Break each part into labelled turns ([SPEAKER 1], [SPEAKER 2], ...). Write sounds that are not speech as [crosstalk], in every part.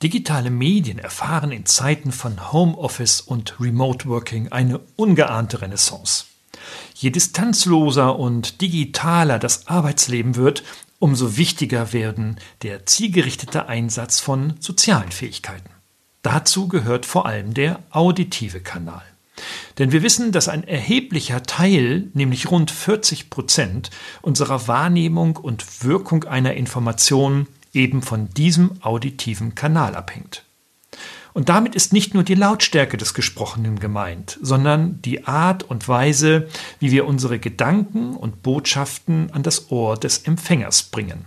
[SPEAKER 1] Digitale Medien erfahren in Zeiten von Homeoffice und Remote Working eine ungeahnte Renaissance. Je distanzloser und digitaler das Arbeitsleben wird, umso wichtiger werden der zielgerichtete Einsatz von sozialen Fähigkeiten. Dazu gehört vor allem der auditive Kanal. Denn wir wissen, dass ein erheblicher Teil, nämlich rund 40 Prozent, unserer Wahrnehmung und Wirkung einer Information eben von diesem auditiven Kanal abhängt. Und damit ist nicht nur die Lautstärke des Gesprochenen gemeint, sondern die Art und Weise, wie wir unsere Gedanken und Botschaften an das Ohr des Empfängers bringen.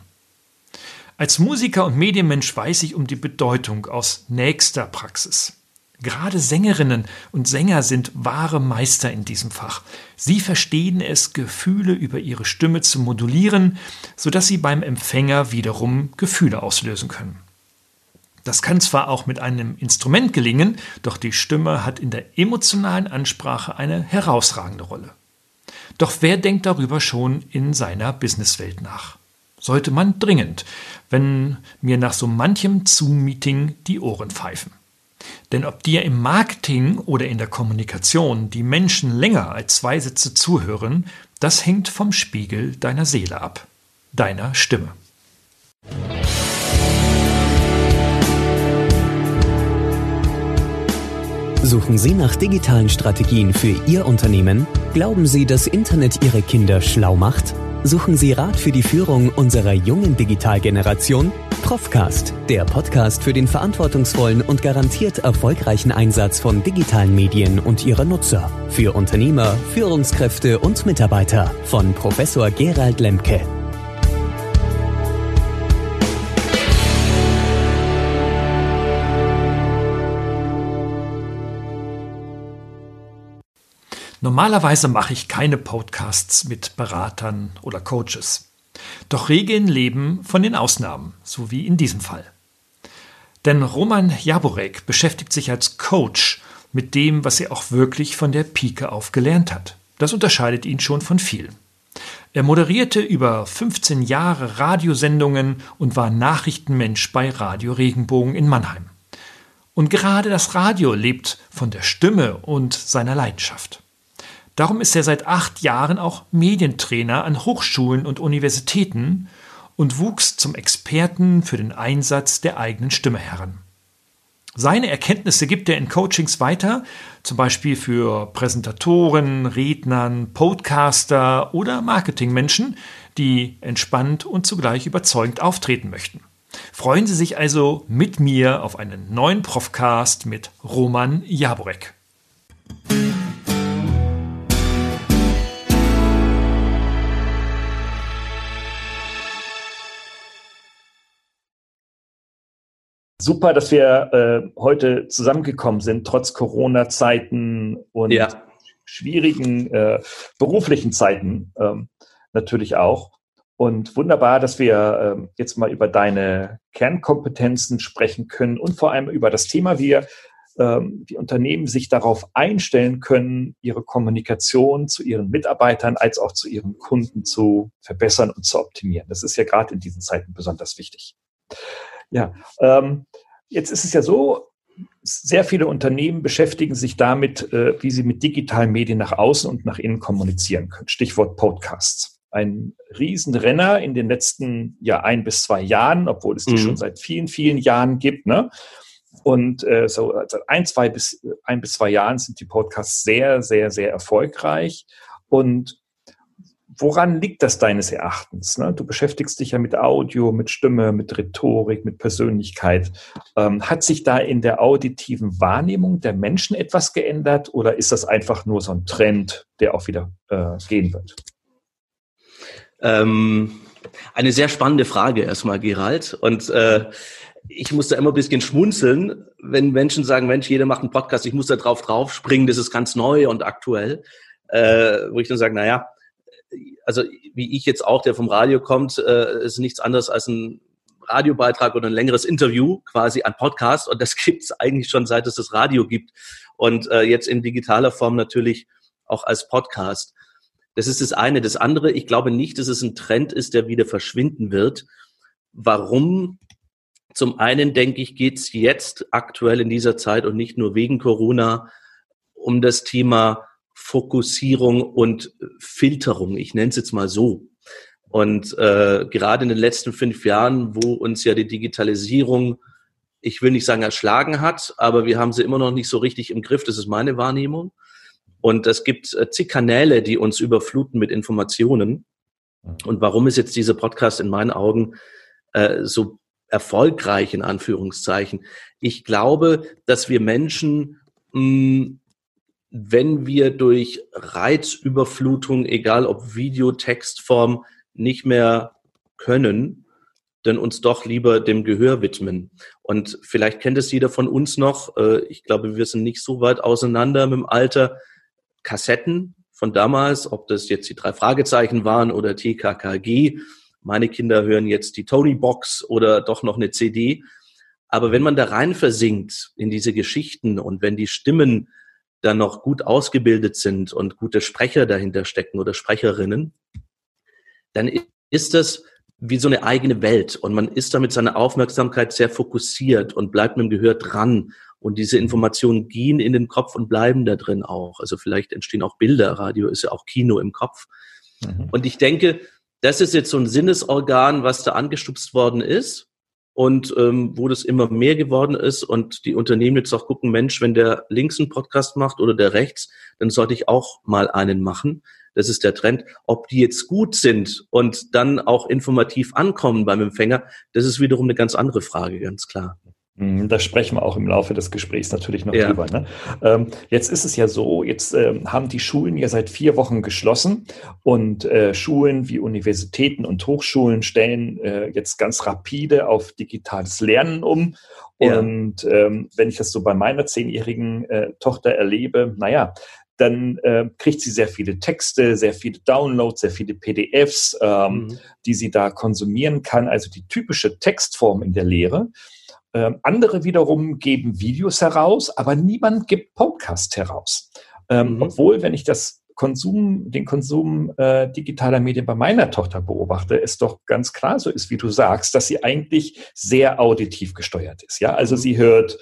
[SPEAKER 1] Als Musiker und Medienmensch weiß ich um die Bedeutung aus nächster Praxis. Gerade Sängerinnen und Sänger sind wahre Meister in diesem Fach. Sie verstehen es, Gefühle über ihre Stimme zu modulieren, sodass sie beim Empfänger wiederum Gefühle auslösen können. Das kann zwar auch mit einem Instrument gelingen, doch die Stimme hat in der emotionalen Ansprache eine herausragende Rolle. Doch wer denkt darüber schon in seiner Businesswelt nach? Sollte man dringend, wenn mir nach so manchem Zoom-Meeting die Ohren pfeifen. Denn ob dir im Marketing oder in der Kommunikation die Menschen länger als zwei Sätze zuhören, das hängt vom Spiegel deiner Seele ab, deiner Stimme.
[SPEAKER 2] Suchen Sie nach digitalen Strategien für Ihr Unternehmen? Glauben Sie, dass Internet Ihre Kinder schlau macht? Suchen Sie Rat für die Führung unserer jungen Digitalgeneration? Profcast, der Podcast für den verantwortungsvollen und garantiert erfolgreichen Einsatz von digitalen Medien und ihrer Nutzer. Für Unternehmer, Führungskräfte und Mitarbeiter von Professor Gerald Lemke.
[SPEAKER 1] Normalerweise mache ich keine Podcasts mit Beratern oder Coaches. Doch Regeln leben von den Ausnahmen, so wie in diesem Fall. Denn Roman Jaborek beschäftigt sich als Coach mit dem, was er auch wirklich von der Pike auf gelernt hat. Das unterscheidet ihn schon von vielen. Er moderierte über 15 Jahre Radiosendungen und war Nachrichtenmensch bei Radio Regenbogen in Mannheim. Und gerade das Radio lebt von der Stimme und seiner Leidenschaft. Darum ist er seit acht Jahren auch Medientrainer an Hochschulen und Universitäten und wuchs zum Experten für den Einsatz der eigenen Stimme heran. Seine Erkenntnisse gibt er in Coachings weiter, zum Beispiel für Präsentatoren, Rednern, Podcaster oder Marketingmenschen, die entspannt und zugleich überzeugend auftreten möchten. Freuen Sie sich also mit mir auf einen neuen Profcast mit Roman Jaborek. Super, dass wir äh, heute zusammengekommen sind, trotz Corona-Zeiten und ja. schwierigen äh, beruflichen Zeiten ähm, natürlich auch. Und wunderbar, dass wir äh, jetzt mal über deine Kernkompetenzen sprechen können und vor allem über das Thema, wie ähm, die Unternehmen sich darauf einstellen können, ihre Kommunikation zu ihren Mitarbeitern als auch zu ihren Kunden zu verbessern und zu optimieren. Das ist ja gerade in diesen Zeiten besonders wichtig. Ja, ähm, jetzt ist es ja so, sehr viele Unternehmen beschäftigen sich damit, äh, wie sie mit digitalen Medien nach außen und nach innen kommunizieren können. Stichwort Podcasts. Ein Riesenrenner in den letzten ja ein bis zwei Jahren, obwohl es die mhm. schon seit vielen, vielen Jahren gibt. Ne? Und äh, so also ein, zwei bis ein bis zwei Jahren sind die Podcasts sehr, sehr, sehr erfolgreich. Und Woran liegt das deines Erachtens? Ne? Du beschäftigst dich ja mit Audio, mit Stimme, mit Rhetorik, mit Persönlichkeit. Ähm, hat sich da in der auditiven Wahrnehmung der Menschen etwas geändert oder ist das einfach nur so ein Trend, der auch wieder äh, gehen wird?
[SPEAKER 3] Ähm, eine sehr spannende Frage erstmal, Gerald. Und äh, ich muss da immer ein bisschen schmunzeln, wenn Menschen sagen, Mensch, jeder macht einen Podcast, ich muss da drauf drauf springen, das ist ganz neu und aktuell. Äh, wo ich dann sage, naja, also wie ich jetzt auch, der vom Radio kommt, äh, ist nichts anderes als ein Radiobeitrag oder ein längeres Interview, quasi ein Podcast. Und das [laughs] gibt es eigentlich schon seit es das Radio gibt. Und äh, jetzt in digitaler Form natürlich auch als Podcast. Das ist das eine. Das andere, ich glaube nicht, dass es ein Trend ist, der wieder verschwinden wird. Warum? Zum einen denke ich, geht es jetzt aktuell in dieser Zeit und nicht nur wegen Corona um das Thema Fokussierung und Filterung. Ich nenne es jetzt mal so. Und äh, gerade in den letzten fünf Jahren, wo uns ja die Digitalisierung, ich will nicht sagen erschlagen hat, aber wir haben sie immer noch nicht so richtig im Griff. Das ist meine Wahrnehmung. Und es gibt äh, zig Kanäle, die uns überfluten mit Informationen. Und warum ist jetzt dieser Podcast in meinen Augen äh, so erfolgreich in Anführungszeichen? Ich glaube, dass wir Menschen mh, wenn wir durch Reizüberflutung, egal ob Video, Textform, nicht mehr können, dann uns doch lieber dem Gehör widmen. Und vielleicht kennt es jeder von uns noch, äh, ich glaube, wir sind nicht so weit auseinander mit dem Alter, Kassetten von damals, ob das jetzt die drei Fragezeichen waren oder TKKG. Meine Kinder hören jetzt die Tony Box oder doch noch eine CD. Aber wenn man da rein versinkt in diese Geschichten und wenn die Stimmen dann noch gut ausgebildet sind und gute Sprecher dahinter stecken oder Sprecherinnen, dann ist das wie so eine eigene Welt und man ist da mit seiner Aufmerksamkeit sehr fokussiert und bleibt mit dem Gehör dran und diese Informationen gehen in den Kopf und bleiben da drin auch. Also vielleicht entstehen auch Bilder, Radio ist ja auch Kino im Kopf. Mhm. Und ich denke, das ist jetzt so ein Sinnesorgan, was da angestupst worden ist und ähm, wo das immer mehr geworden ist und die Unternehmen jetzt auch gucken, Mensch, wenn der links einen Podcast macht oder der rechts, dann sollte ich auch mal einen machen. Das ist der Trend. Ob die jetzt gut sind und dann auch informativ ankommen beim Empfänger, das ist wiederum eine ganz andere Frage, ganz klar.
[SPEAKER 1] Mhm, da sprechen wir auch im Laufe des Gesprächs natürlich noch ja. drüber. Ne? Ähm, jetzt ist es ja so, jetzt ähm, haben die Schulen ja seit vier Wochen geschlossen und äh, Schulen wie Universitäten und Hochschulen stellen äh, jetzt ganz rapide auf digitales Lernen um. Ja. Und ähm, wenn ich das so bei meiner zehnjährigen äh, Tochter erlebe, naja, dann äh, kriegt sie sehr viele Texte, sehr viele Downloads, sehr viele PDFs, ähm, mhm. die sie da konsumieren kann. Also die typische Textform in der Lehre. Ähm, andere wiederum geben Videos heraus, aber niemand gibt Podcast heraus. Ähm, mhm. Obwohl, wenn ich das Konsum, den Konsum äh, digitaler Medien bei meiner Tochter beobachte, es doch ganz klar so ist, wie du sagst, dass sie eigentlich sehr auditiv gesteuert ist. Ja, also mhm. sie hört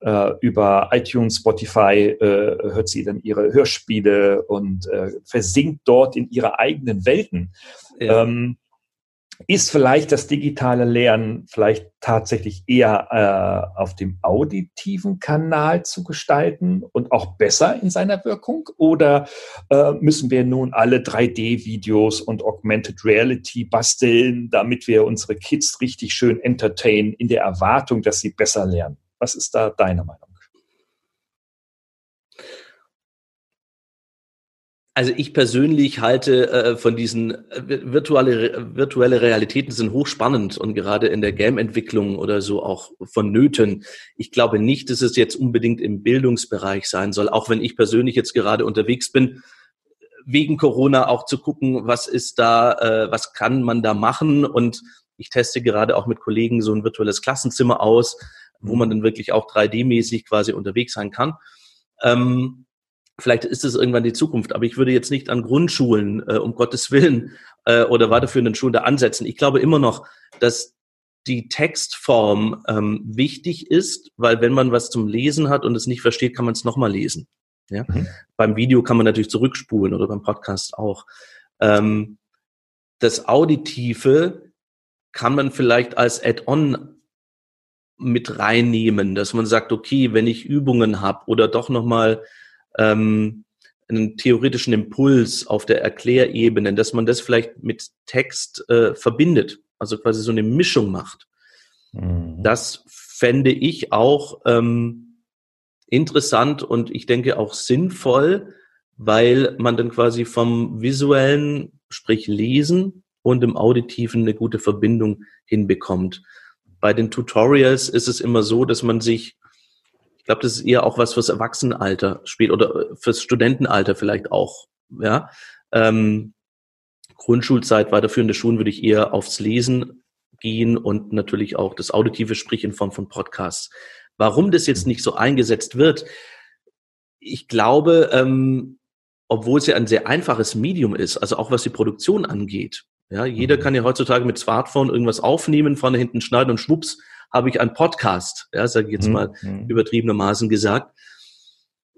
[SPEAKER 1] äh, über iTunes, Spotify, äh, hört sie dann ihre Hörspiele und äh, versinkt dort in ihre eigenen Welten. Ja. Ähm, ist vielleicht das digitale Lernen vielleicht tatsächlich eher äh, auf dem auditiven Kanal zu gestalten und auch besser in seiner Wirkung? Oder äh, müssen wir nun alle 3D-Videos und Augmented Reality basteln, damit wir unsere Kids richtig schön entertainen in der Erwartung, dass sie besser lernen? Was ist da deine Meinung?
[SPEAKER 3] Also ich persönlich halte äh, von diesen äh, virtuelle, virtuelle Realitäten sind hochspannend und gerade in der Game-Entwicklung oder so auch vonnöten. Ich glaube nicht, dass es jetzt unbedingt im Bildungsbereich sein soll, auch wenn ich persönlich jetzt gerade unterwegs bin, wegen Corona auch zu gucken, was ist da, äh, was kann man da machen und ich teste gerade auch mit Kollegen so ein virtuelles Klassenzimmer aus, wo man dann wirklich auch 3D-mäßig quasi unterwegs sein kann. Ähm, Vielleicht ist es irgendwann die Zukunft, aber ich würde jetzt nicht an Grundschulen, äh, um Gottes Willen, äh, oder weiterführenden Schulen da ansetzen. Ich glaube immer noch, dass die Textform ähm, wichtig ist, weil wenn man was zum Lesen hat und es nicht versteht, kann man es nochmal lesen. Ja? Mhm. Beim Video kann man natürlich zurückspulen oder beim Podcast auch. Ähm, das Auditive kann man vielleicht als Add-on mit reinnehmen, dass man sagt, okay, wenn ich Übungen habe oder doch nochmal ähm, einen theoretischen Impuls auf der Erklärebene, dass man das vielleicht mit Text äh, verbindet, also quasi so eine Mischung macht. Mhm. Das fände ich auch ähm, interessant und ich denke auch sinnvoll, weil man dann quasi vom visuellen, sprich Lesen und im Auditiven eine gute Verbindung hinbekommt. Bei den Tutorials ist es immer so, dass man sich glaube, das ist eher auch was fürs Erwachsenenalter spielt oder fürs Studentenalter vielleicht auch. Ja, ähm, Grundschulzeit, weiterführende Schulen würde ich eher aufs Lesen gehen und natürlich auch das auditive Sprich in Form von Podcasts. Warum das jetzt nicht so eingesetzt wird, ich glaube, ähm, obwohl es ja ein sehr einfaches Medium ist, also auch was die Produktion angeht, Ja, jeder mhm. kann ja heutzutage mit Smartphone irgendwas aufnehmen, vorne hinten schneiden und schwupps habe ich einen Podcast. Ja, sage ich jetzt mhm. mal mhm. übertriebenermaßen gesagt.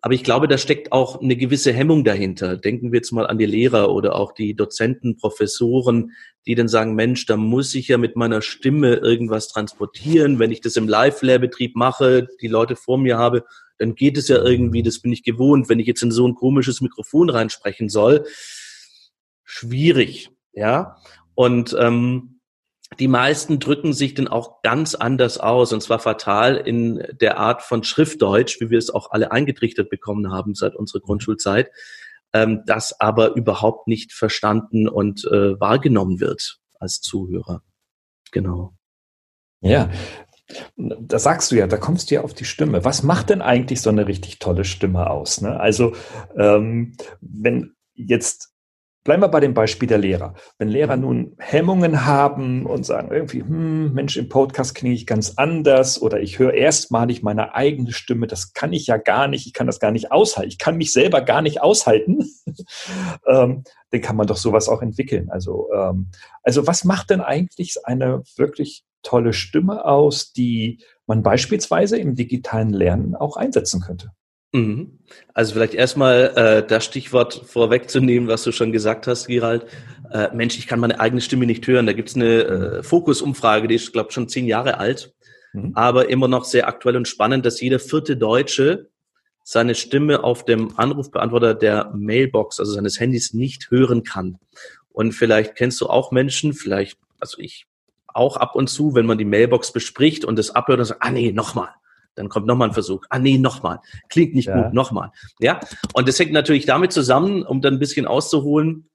[SPEAKER 3] Aber ich glaube, da steckt auch eine gewisse Hemmung dahinter. Denken wir jetzt mal an die Lehrer oder auch die Dozenten, Professoren, die dann sagen, Mensch, da muss ich ja mit meiner Stimme irgendwas transportieren. Wenn ich das im Live-Lehrbetrieb mache, die Leute vor mir habe, dann geht es ja irgendwie, das bin ich gewohnt. Wenn ich jetzt in so ein komisches Mikrofon reinsprechen soll, schwierig, ja. Und ähm, die meisten drücken sich dann auch ganz anders aus, und zwar fatal in der Art von Schriftdeutsch, wie wir es auch alle eingetrichtert bekommen haben seit unserer Grundschulzeit, ähm, das aber überhaupt nicht verstanden und äh, wahrgenommen wird als Zuhörer. Genau.
[SPEAKER 1] Ja, da sagst du ja, da kommst du ja auf die Stimme. Was macht denn eigentlich so eine richtig tolle Stimme aus? Ne? Also ähm, wenn jetzt Bleiben wir bei dem Beispiel der Lehrer. Wenn Lehrer nun Hemmungen haben und sagen irgendwie, hm, Mensch, im Podcast klinge ich ganz anders oder ich höre erstmalig meine eigene Stimme, das kann ich ja gar nicht, ich kann das gar nicht aushalten, ich kann mich selber gar nicht aushalten, [laughs] ähm, dann kann man doch sowas auch entwickeln. Also, ähm, also was macht denn eigentlich eine wirklich tolle Stimme aus, die man beispielsweise im digitalen Lernen auch einsetzen könnte?
[SPEAKER 3] Mhm. Also vielleicht erstmal äh, das Stichwort vorwegzunehmen, was du schon gesagt hast, Gerald. Äh, Mensch, ich kann meine eigene Stimme nicht hören. Da gibt's eine äh, Fokusumfrage, die ist, glaube schon zehn Jahre alt, mhm. aber immer noch sehr aktuell und spannend, dass jeder vierte Deutsche seine Stimme auf dem Anrufbeantworter der Mailbox, also seines Handys, nicht hören kann. Und vielleicht kennst du auch Menschen, vielleicht, also ich auch ab und zu, wenn man die Mailbox bespricht und das abhört und sagt, ah nee, nochmal dann kommt nochmal ein Versuch. Ah nee, nochmal. Klingt nicht ja. gut, nochmal. Ja, und das hängt natürlich damit zusammen, um dann ein bisschen auszuholen.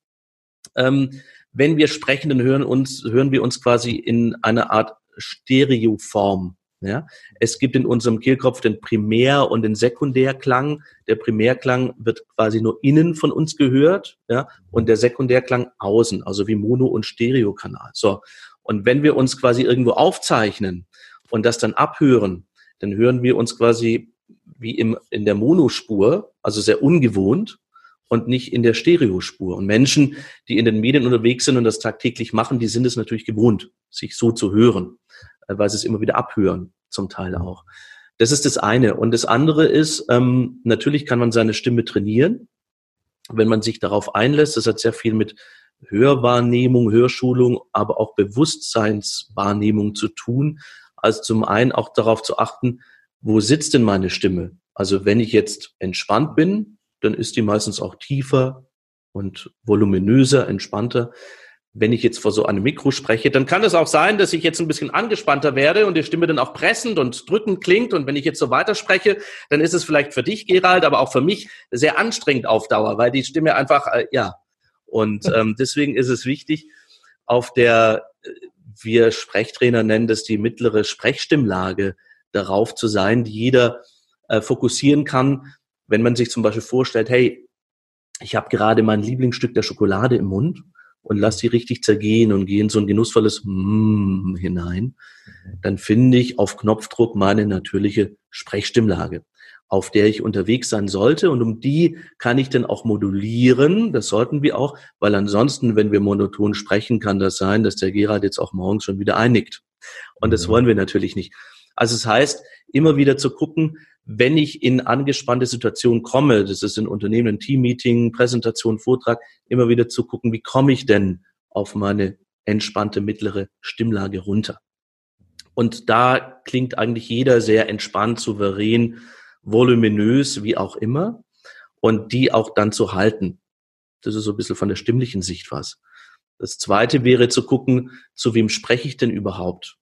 [SPEAKER 3] Ähm, wenn wir sprechen, dann hören, uns, hören wir uns quasi in einer Art Stereoform. Ja? Es gibt in unserem Kehlkopf den Primär- und den Sekundärklang. Der Primärklang wird quasi nur innen von uns gehört ja? und der Sekundärklang außen, also wie Mono- und Stereokanal. So. Und wenn wir uns quasi irgendwo aufzeichnen und das dann abhören, dann hören wir uns quasi wie im, in der Monospur, also sehr ungewohnt und nicht in der Stereospur. Und Menschen, die in den Medien unterwegs sind und das tagtäglich machen, die sind es natürlich gewohnt, sich so zu hören, äh, weil sie es immer wieder abhören, zum Teil auch. Das ist das eine. Und das andere ist, ähm, natürlich kann man seine Stimme trainieren, wenn man sich darauf einlässt. Das hat sehr viel mit Hörwahrnehmung, Hörschulung, aber auch Bewusstseinswahrnehmung zu tun. Also zum einen auch darauf zu achten, wo sitzt denn meine Stimme? Also wenn ich jetzt entspannt bin, dann ist die meistens auch tiefer und voluminöser, entspannter. Wenn ich jetzt vor so einem Mikro spreche, dann kann es auch sein, dass ich jetzt ein bisschen angespannter werde und die Stimme dann auch pressend und drückend klingt. Und wenn ich jetzt so weiterspreche, dann ist es vielleicht für dich, Gerald, aber auch für mich sehr anstrengend auf Dauer, weil die Stimme einfach, äh, ja. Und [laughs] ähm, deswegen ist es wichtig, auf der äh, wir Sprechtrainer nennen das die mittlere Sprechstimmlage, darauf zu sein, die jeder äh, fokussieren kann, wenn man sich zum Beispiel vorstellt, hey, ich habe gerade mein Lieblingsstück der Schokolade im Mund und lass die richtig zergehen und gehe in so ein genussvolles Mmm hinein, dann finde ich auf Knopfdruck meine natürliche Sprechstimmlage auf der ich unterwegs sein sollte. Und um die kann ich dann auch modulieren. Das sollten wir auch, weil ansonsten, wenn wir monoton sprechen, kann das sein, dass der Gerard jetzt auch morgens schon wieder einnickt. Und das mhm. wollen wir natürlich nicht. Also es das heißt, immer wieder zu gucken, wenn ich in angespannte Situationen komme, das ist in Unternehmen, ein Teammeeting, Präsentation, Vortrag, immer wieder zu gucken, wie komme ich denn auf meine entspannte mittlere Stimmlage runter. Und da klingt eigentlich jeder sehr entspannt, souverän, voluminös, wie auch immer, und die auch dann zu halten. Das ist so ein bisschen von der stimmlichen Sicht was. Das zweite wäre zu gucken, zu wem spreche ich denn überhaupt?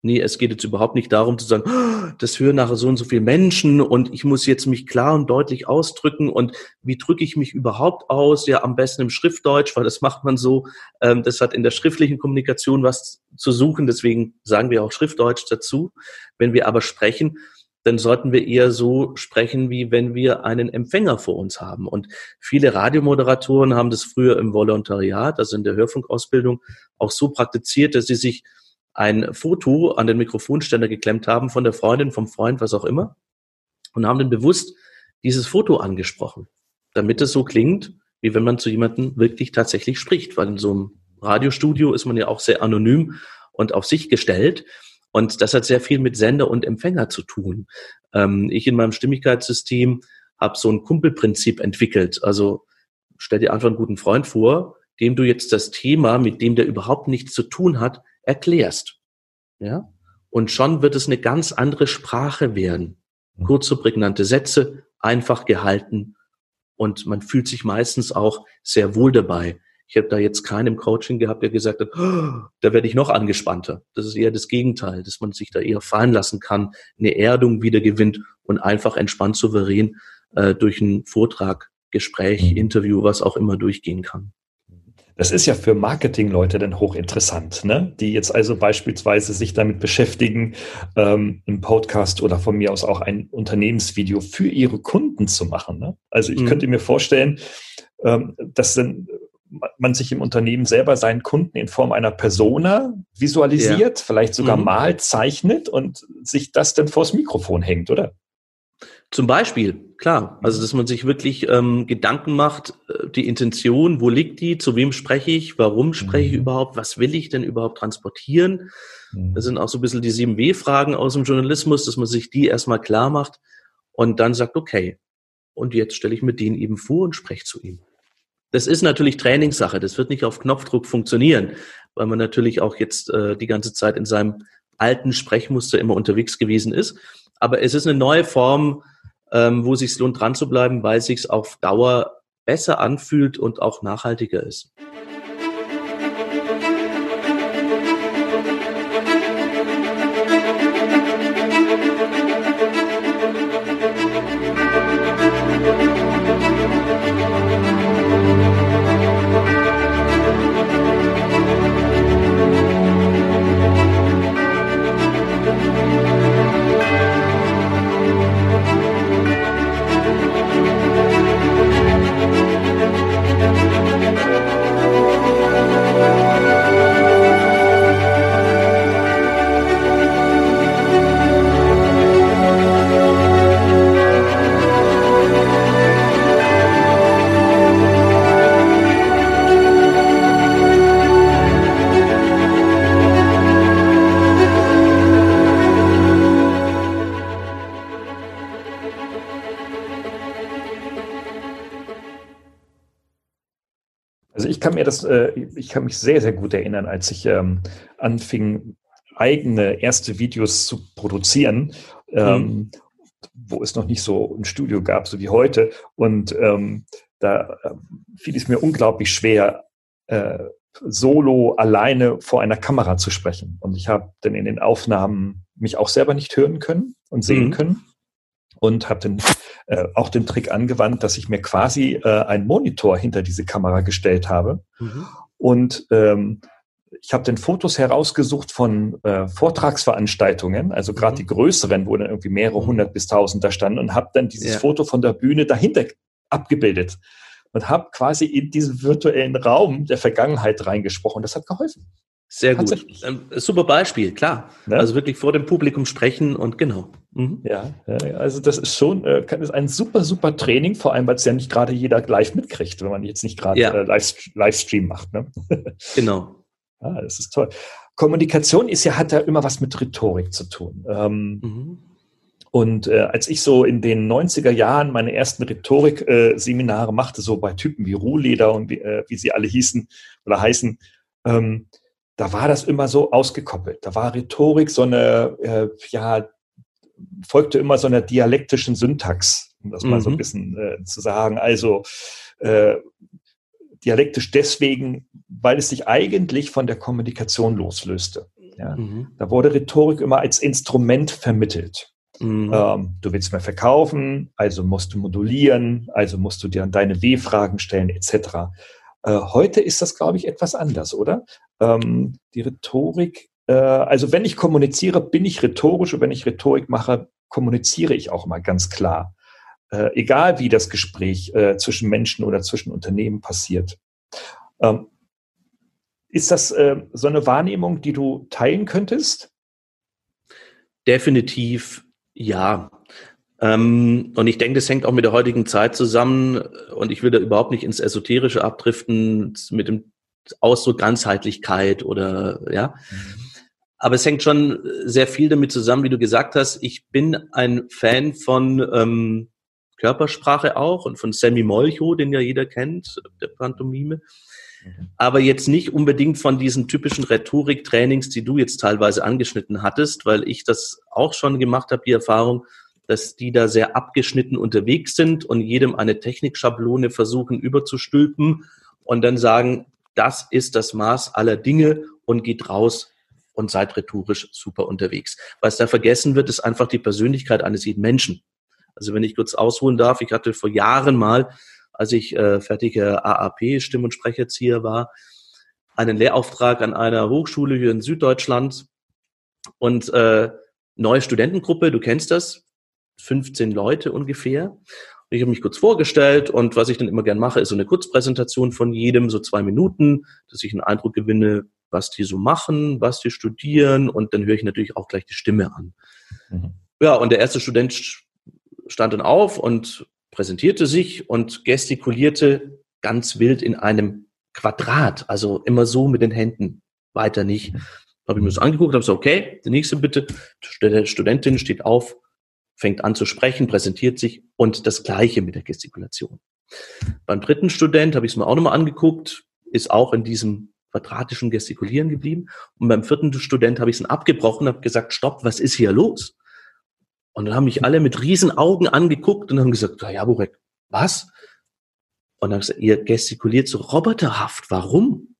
[SPEAKER 3] Nee, es geht jetzt überhaupt nicht darum zu sagen, oh, das hören nachher so und so viele Menschen und ich muss jetzt mich klar und deutlich ausdrücken und wie drücke ich mich überhaupt aus? Ja, am besten im Schriftdeutsch, weil das macht man so. Ähm, das hat in der schriftlichen Kommunikation was zu suchen, deswegen sagen wir auch Schriftdeutsch dazu. Wenn wir aber sprechen, dann sollten wir eher so sprechen, wie wenn wir einen Empfänger vor uns haben. Und viele Radiomoderatoren haben das früher im Volontariat, also in der Hörfunkausbildung, auch so praktiziert, dass sie sich ein Foto an den Mikrofonständer geklemmt haben von der Freundin, vom Freund, was auch immer, und haben dann bewusst dieses Foto angesprochen, damit es so klingt, wie wenn man zu jemandem wirklich tatsächlich spricht, weil in so einem Radiostudio ist man ja auch sehr anonym und auf sich gestellt. Und das hat sehr viel mit Sender und Empfänger zu tun. Ähm, ich in meinem Stimmigkeitssystem habe so ein Kumpelprinzip entwickelt. Also stell dir einfach einen guten Freund vor, dem du jetzt das Thema, mit dem der überhaupt nichts zu tun hat, erklärst. Ja? Und schon wird es eine ganz andere Sprache werden. Mhm. Kurze, prägnante Sätze, einfach gehalten. Und man fühlt sich meistens auch sehr wohl dabei. Ich habe da jetzt keinen im Coaching gehabt, der gesagt hat, oh, da werde ich noch angespannter. Das ist eher das Gegenteil, dass man sich da eher fallen lassen kann, eine Erdung wieder gewinnt und einfach entspannt souverän äh, durch einen Vortrag, Gespräch, mhm. Interview, was auch immer durchgehen kann.
[SPEAKER 1] Das ist ja für Marketingleute dann hochinteressant, ne? die jetzt also beispielsweise sich damit beschäftigen, ähm, einen Podcast oder von mir aus auch ein Unternehmensvideo für ihre Kunden zu machen. Ne? Also ich mhm. könnte mir vorstellen, ähm, dass dann man sich im Unternehmen selber seinen Kunden in Form einer Persona visualisiert, ja. vielleicht sogar mhm. mal zeichnet und sich das dann vors Mikrofon hängt, oder?
[SPEAKER 3] Zum Beispiel, klar. Also, dass man sich wirklich ähm, Gedanken macht, äh, die Intention, wo liegt die, zu wem spreche ich, warum spreche ich mhm. überhaupt, was will ich denn überhaupt transportieren? Mhm. Das sind auch so ein bisschen die 7W-Fragen aus dem Journalismus, dass man sich die erstmal klar macht und dann sagt, okay, und jetzt stelle ich mir den eben vor und spreche zu ihm. Das ist natürlich Trainingssache. Das wird nicht auf Knopfdruck funktionieren, weil man natürlich auch jetzt äh, die ganze Zeit in seinem alten Sprechmuster immer unterwegs gewesen ist. Aber es ist eine neue Form, ähm, wo es sich lohnt, dran zu bleiben, weil es sich auf Dauer besser anfühlt und auch nachhaltiger ist.
[SPEAKER 1] Ich kann mich sehr, sehr gut erinnern, als ich ähm, anfing, eigene erste Videos zu produzieren, ähm, mhm. wo es noch nicht so ein Studio gab, so wie heute. Und ähm, da äh, fiel es mir unglaublich schwer, äh, solo alleine vor einer Kamera zu sprechen. Und ich habe dann in den Aufnahmen mich auch selber nicht hören können und sehen mhm. können und habe dann äh, auch den Trick angewandt, dass ich mir quasi äh, einen Monitor hinter diese Kamera gestellt habe. Mhm. Und ähm, ich habe den Fotos herausgesucht von äh, Vortragsveranstaltungen, also gerade mhm. die größeren, wo dann irgendwie mehrere mhm. hundert bis tausend da standen und habe dann dieses ja. Foto von der Bühne dahinter abgebildet und habe quasi in diesen virtuellen Raum der Vergangenheit reingesprochen. Das hat geholfen.
[SPEAKER 3] Sehr gut. Ähm, super Beispiel, klar. Ja? Also wirklich vor dem Publikum sprechen und genau.
[SPEAKER 1] Mhm. Ja, also das ist schon äh, ist ein super, super Training, vor allem, weil es ja nicht gerade jeder live mitkriegt, wenn man jetzt nicht gerade ja. äh, Live, Livestream macht. Ne? [laughs]
[SPEAKER 3] Genau.
[SPEAKER 1] ah, das ist toll. Kommunikation ist ja, hat ja immer was mit Rhetorik zu tun. Ähm, mhm. Und äh, als ich so in den 90er Jahren meine ersten Rhetorik-Seminare machte, so bei Typen wie Ruhleder und wie, äh, wie sie alle hießen oder heißen, ähm, da war das immer so ausgekoppelt. Da war Rhetorik so eine, äh, ja, folgte immer so einer dialektischen Syntax, um das mhm. mal so ein mhm. bisschen äh, zu sagen. Also äh, dialektisch deswegen, weil es sich eigentlich von der Kommunikation loslöste. Ja? Mhm. Da wurde Rhetorik immer als Instrument vermittelt. Mhm. Ähm, du willst mehr verkaufen, also musst du modulieren, also musst du dir dann deine W-Fragen stellen, etc. Äh, heute ist das, glaube ich, etwas anders, oder? Ähm, die Rhetorik, äh, also wenn ich kommuniziere, bin ich rhetorisch und wenn ich Rhetorik mache, kommuniziere ich auch mal ganz klar. Äh, egal wie das Gespräch äh, zwischen Menschen oder zwischen Unternehmen passiert. Ähm, ist das äh, so eine Wahrnehmung, die du teilen könntest?
[SPEAKER 3] Definitiv ja. Ähm, und ich denke, das hängt auch mit der heutigen Zeit zusammen. Und ich will da überhaupt nicht ins Esoterische abdriften mit dem Ausdruck Ganzheitlichkeit oder ja. Mhm. Aber es hängt schon sehr viel damit zusammen, wie du gesagt hast. Ich bin ein Fan von ähm, Körpersprache auch und von Sammy Molcho, den ja jeder kennt, der Pantomime. Mhm. Aber jetzt nicht unbedingt von diesen typischen Rhetorik-Trainings, die du jetzt teilweise angeschnitten hattest, weil ich das auch schon gemacht habe, die Erfahrung, dass die da sehr abgeschnitten unterwegs sind und jedem eine Technikschablone versuchen überzustülpen und dann sagen, das ist das Maß aller Dinge und geht raus und seid rhetorisch super unterwegs. Was da vergessen wird, ist einfach die Persönlichkeit eines jeden Menschen. Also wenn ich kurz ausholen darf, ich hatte vor Jahren mal, als ich äh, fertiger AAP, Stimm- und Sprecherzieher war, einen Lehrauftrag an einer Hochschule hier in Süddeutschland und äh, neue Studentengruppe, du kennst das, 15 Leute ungefähr. Ich habe mich kurz vorgestellt und was ich dann immer gern mache, ist so eine Kurzpräsentation von jedem, so zwei Minuten, dass ich einen Eindruck gewinne, was die so machen, was die studieren und dann höre ich natürlich auch gleich die Stimme an. Mhm. Ja, und der erste Student stand dann auf und präsentierte sich und gestikulierte ganz wild in einem Quadrat, also immer so mit den Händen, weiter nicht. Habe ich mir das angeguckt, habe gesagt, okay, der nächste bitte. Die Studentin steht auf, fängt an zu sprechen, präsentiert sich und das Gleiche mit der Gestikulation. Beim dritten Student habe ich es mir auch nochmal angeguckt, ist auch in diesem quadratischen Gestikulieren geblieben. Und beim vierten Student habe ich es abgebrochen, habe gesagt, stopp, was ist hier los? Und dann haben mich alle mit riesen Augen angeguckt und haben gesagt, ja, Burek, was? Und dann habe ich gesagt, ihr gestikuliert so roboterhaft, warum?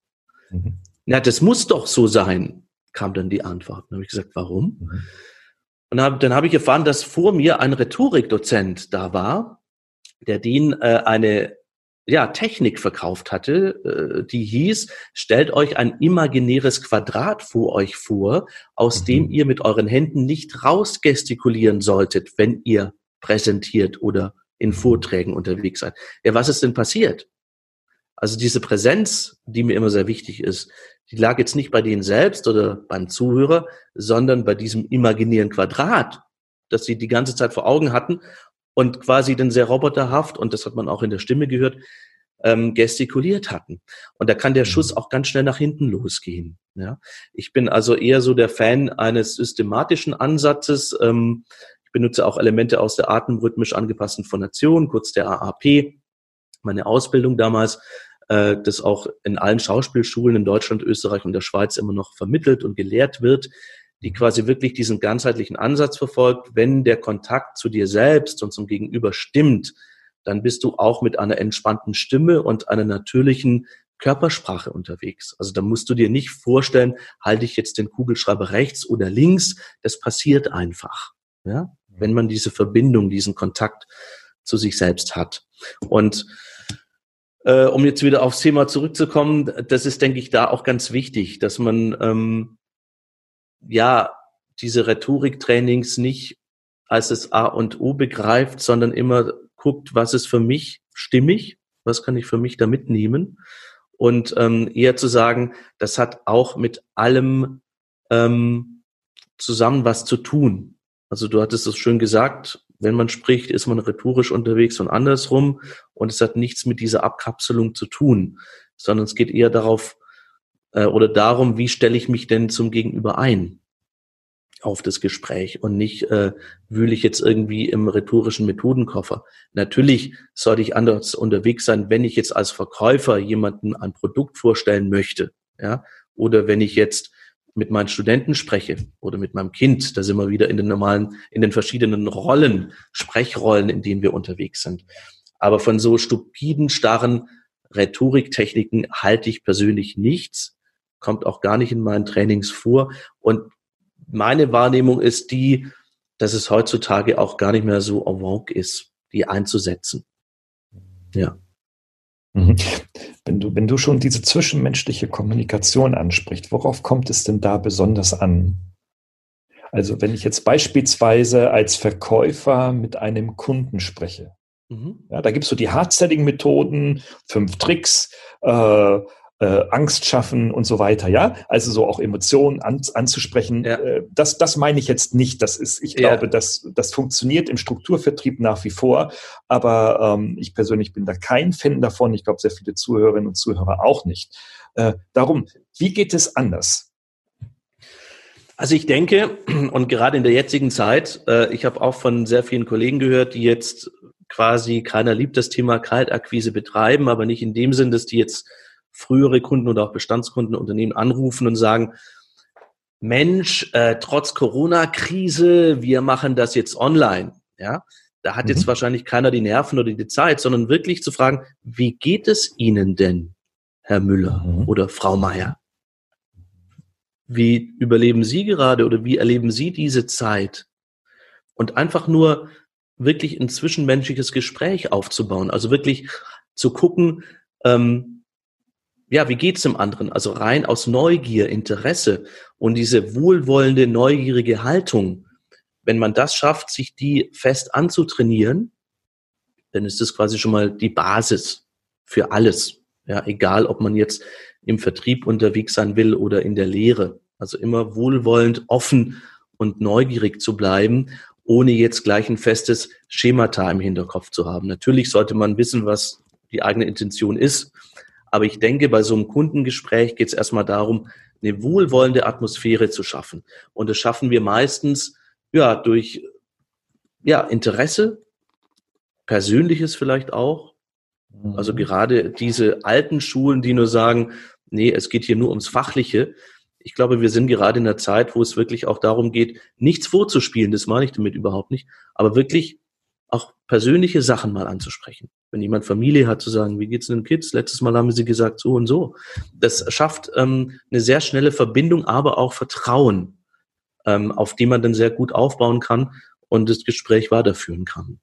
[SPEAKER 3] Mhm. Na, das muss doch so sein, kam dann die Antwort. Dann habe ich gesagt, warum? Mhm. Und hab, dann habe ich erfahren, dass vor mir ein Rhetorikdozent da war, der den äh, eine ja, Technik verkauft hatte, äh, die hieß, stellt euch ein imaginäres Quadrat vor euch vor, aus mhm. dem ihr mit euren Händen nicht rausgestikulieren solltet, wenn ihr präsentiert oder in Vorträgen unterwegs seid. Ja, was ist denn passiert? Also diese Präsenz, die mir immer sehr wichtig ist, die lag jetzt nicht bei denen selbst oder beim Zuhörer, sondern bei diesem imaginären Quadrat, das sie die ganze Zeit vor Augen hatten und quasi dann sehr roboterhaft, und das hat man auch in der Stimme gehört, ähm, gestikuliert hatten. Und da kann der mhm. Schuss auch ganz schnell nach hinten losgehen. Ja? Ich bin also eher so der Fan eines systematischen Ansatzes. Ähm, ich benutze auch Elemente aus der atemrhythmisch angepassten Phonation, kurz der AAP. Meine Ausbildung damals, äh, das auch in allen Schauspielschulen in Deutschland, Österreich und der Schweiz immer noch vermittelt und gelehrt wird, die quasi wirklich diesen ganzheitlichen Ansatz verfolgt. Wenn der Kontakt zu dir selbst und zum Gegenüber stimmt, dann bist du auch mit einer entspannten Stimme und einer natürlichen Körpersprache unterwegs. Also da musst du dir nicht vorstellen, halte ich jetzt den Kugelschreiber rechts oder links. Das passiert einfach. Ja? Wenn man diese Verbindung, diesen Kontakt zu sich selbst hat. Und äh, um jetzt wieder aufs Thema zurückzukommen, das ist, denke ich, da auch ganz wichtig, dass man ähm, ja, diese Rhetoriktrainings nicht als das A und O begreift, sondern immer guckt, was ist für mich stimmig, was kann ich für mich da mitnehmen und ähm, eher zu sagen, das hat auch mit allem ähm, zusammen was zu tun. Also du hattest es schön gesagt, wenn man spricht, ist man rhetorisch unterwegs und andersrum und es hat nichts mit dieser Abkapselung zu tun, sondern es geht eher darauf, äh, oder darum, wie stelle ich mich denn zum Gegenüber ein auf das Gespräch und nicht äh, wühle ich jetzt irgendwie im rhetorischen Methodenkoffer. Natürlich sollte ich anders unterwegs sein, wenn ich jetzt als Verkäufer jemanden ein Produkt vorstellen möchte, ja, oder wenn ich jetzt mit meinen Studenten spreche oder mit meinem Kind, da sind wir wieder in den normalen, in den verschiedenen Rollen, Sprechrollen, in denen wir unterwegs sind. Aber von so stupiden, starren Rhetoriktechniken halte ich persönlich nichts kommt auch gar nicht in meinen Trainings vor. Und meine Wahrnehmung ist die, dass es heutzutage auch gar nicht mehr so en vogue ist, die einzusetzen. Ja.
[SPEAKER 1] Mhm. Wenn du, wenn du schon diese zwischenmenschliche Kommunikation ansprichst, worauf kommt es denn da besonders an? Also wenn ich jetzt beispielsweise als Verkäufer mit einem Kunden spreche, mhm. ja, da gibst du die Hard-Setting-Methoden, fünf Tricks, äh, äh, Angst schaffen und so weiter, ja. Also so auch Emotionen an, anzusprechen. Ja. Äh, das, das meine ich jetzt nicht. Das ist, ich glaube, ja. das, das funktioniert im Strukturvertrieb nach wie vor. Aber ähm, ich persönlich bin da kein Fan davon. Ich glaube, sehr viele Zuhörerinnen und Zuhörer auch nicht. Äh, darum, wie geht es anders?
[SPEAKER 3] Also ich denke, und gerade in der jetzigen Zeit, äh, ich habe auch von sehr vielen Kollegen gehört, die jetzt quasi, keiner liebt das Thema Kaltakquise betreiben, aber nicht in dem Sinn, dass die jetzt frühere Kunden oder auch Bestandskunden Unternehmen anrufen und sagen, Mensch, äh, trotz Corona-Krise, wir machen das jetzt online. Ja, da hat mhm. jetzt wahrscheinlich keiner die Nerven oder die Zeit, sondern wirklich zu fragen, wie geht es Ihnen denn, Herr Müller mhm. oder Frau Meier? Wie überleben Sie gerade oder wie erleben Sie diese Zeit? Und einfach nur wirklich ein zwischenmenschliches Gespräch aufzubauen. Also wirklich zu gucken, ähm, ja, wie geht's dem anderen? Also rein aus Neugier, Interesse und diese wohlwollende, neugierige Haltung. Wenn man das schafft, sich die fest anzutrainieren, dann ist das quasi schon mal die Basis für alles. Ja, egal, ob man jetzt im Vertrieb unterwegs sein will oder in der Lehre. Also immer wohlwollend, offen und neugierig zu bleiben, ohne jetzt gleich ein festes Schemata im Hinterkopf zu haben. Natürlich sollte man wissen, was die eigene Intention ist. Aber ich denke, bei so einem Kundengespräch geht es erstmal darum, eine wohlwollende Atmosphäre zu schaffen. Und das schaffen wir meistens ja durch ja, Interesse, Persönliches vielleicht auch, also mhm. gerade diese alten Schulen, die nur sagen, nee, es geht hier nur ums Fachliche. Ich glaube, wir sind gerade in einer Zeit, wo es wirklich auch darum geht, nichts vorzuspielen, das meine ich damit überhaupt nicht, aber wirklich auch persönliche Sachen mal anzusprechen. Wenn jemand Familie hat, zu sagen, wie geht's den Kids? Letztes Mal haben sie gesagt, so und so. Das schafft ähm, eine sehr schnelle Verbindung, aber auch Vertrauen, ähm, auf die man dann sehr gut aufbauen kann und das Gespräch weiterführen kann.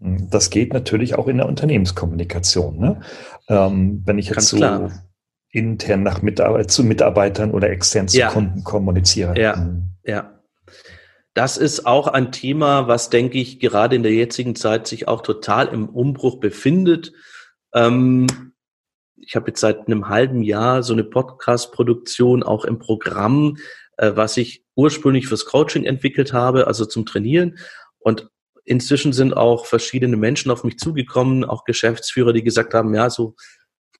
[SPEAKER 1] Das geht natürlich auch in der Unternehmenskommunikation. Ne? Ähm, wenn ich jetzt Ganz so klar. intern nach Mitarbeit zu Mitarbeitern oder extern zu ja. Kunden kommuniziere.
[SPEAKER 3] Ja, mhm. ja. Das ist auch ein Thema, was, denke ich, gerade in der jetzigen Zeit sich auch total im Umbruch befindet. Ähm, ich habe jetzt seit einem halben Jahr so eine Podcast-Produktion auch im Programm, äh, was ich ursprünglich fürs Coaching entwickelt habe, also zum Trainieren. Und inzwischen sind auch verschiedene Menschen auf mich zugekommen, auch Geschäftsführer, die gesagt haben, ja, so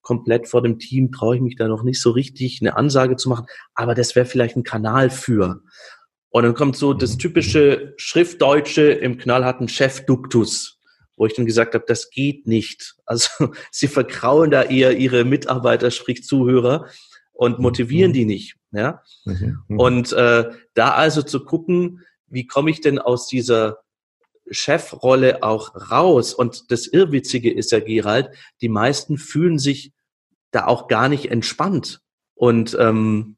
[SPEAKER 3] komplett vor dem Team traue ich mich da noch nicht so richtig, eine Ansage zu machen, aber das wäre vielleicht ein Kanal für. Und dann kommt so das typische Schriftdeutsche im knallharten Chefduktus, wo ich dann gesagt habe, das geht nicht. [laughs] Also sie verkrauen da eher ihre Mitarbeiter, sprich Zuhörer, und motivieren mhm. die nicht. Ja? Mhm. Mhm. Und äh, da also zu gucken, wie komme ich denn aus dieser Chefrolle auch raus. Und das Irrwitzige ist ja, Gerald, die meisten fühlen sich da auch gar nicht entspannt und ähm,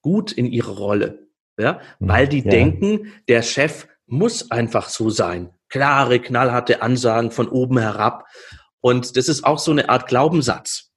[SPEAKER 3] gut in ihrer Rolle. Ja, mhm. weil die ja. denken, der Chef muss einfach so sein. Klare, knallharte Ansagen von oben herab. Und das ist auch so eine Art Glaubenssatz.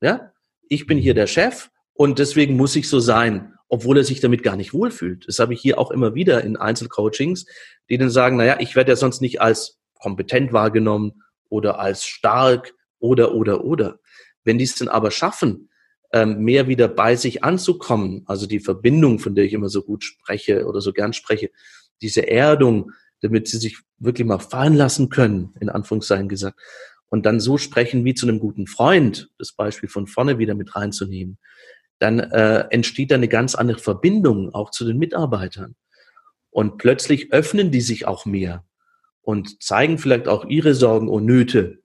[SPEAKER 3] Ja, ich bin hier der Chef und deswegen muss ich so sein obwohl er sich damit gar nicht wohlfühlt. Das habe ich hier auch immer wieder in Einzelcoachings, die dann sagen, naja, ich werde ja sonst nicht als kompetent wahrgenommen oder als stark oder, oder, oder. Wenn die es dann aber schaffen, mehr wieder bei sich anzukommen, also die Verbindung, von der ich immer so gut spreche oder so gern spreche, diese Erdung, damit sie sich wirklich mal fallen lassen können, in Anführungszeichen gesagt, und dann so sprechen wie zu einem guten Freund, das Beispiel von vorne wieder mit reinzunehmen, dann äh, entsteht da eine ganz andere Verbindung auch zu den Mitarbeitern. Und plötzlich öffnen die sich auch mehr und zeigen vielleicht auch ihre Sorgen und Nöte.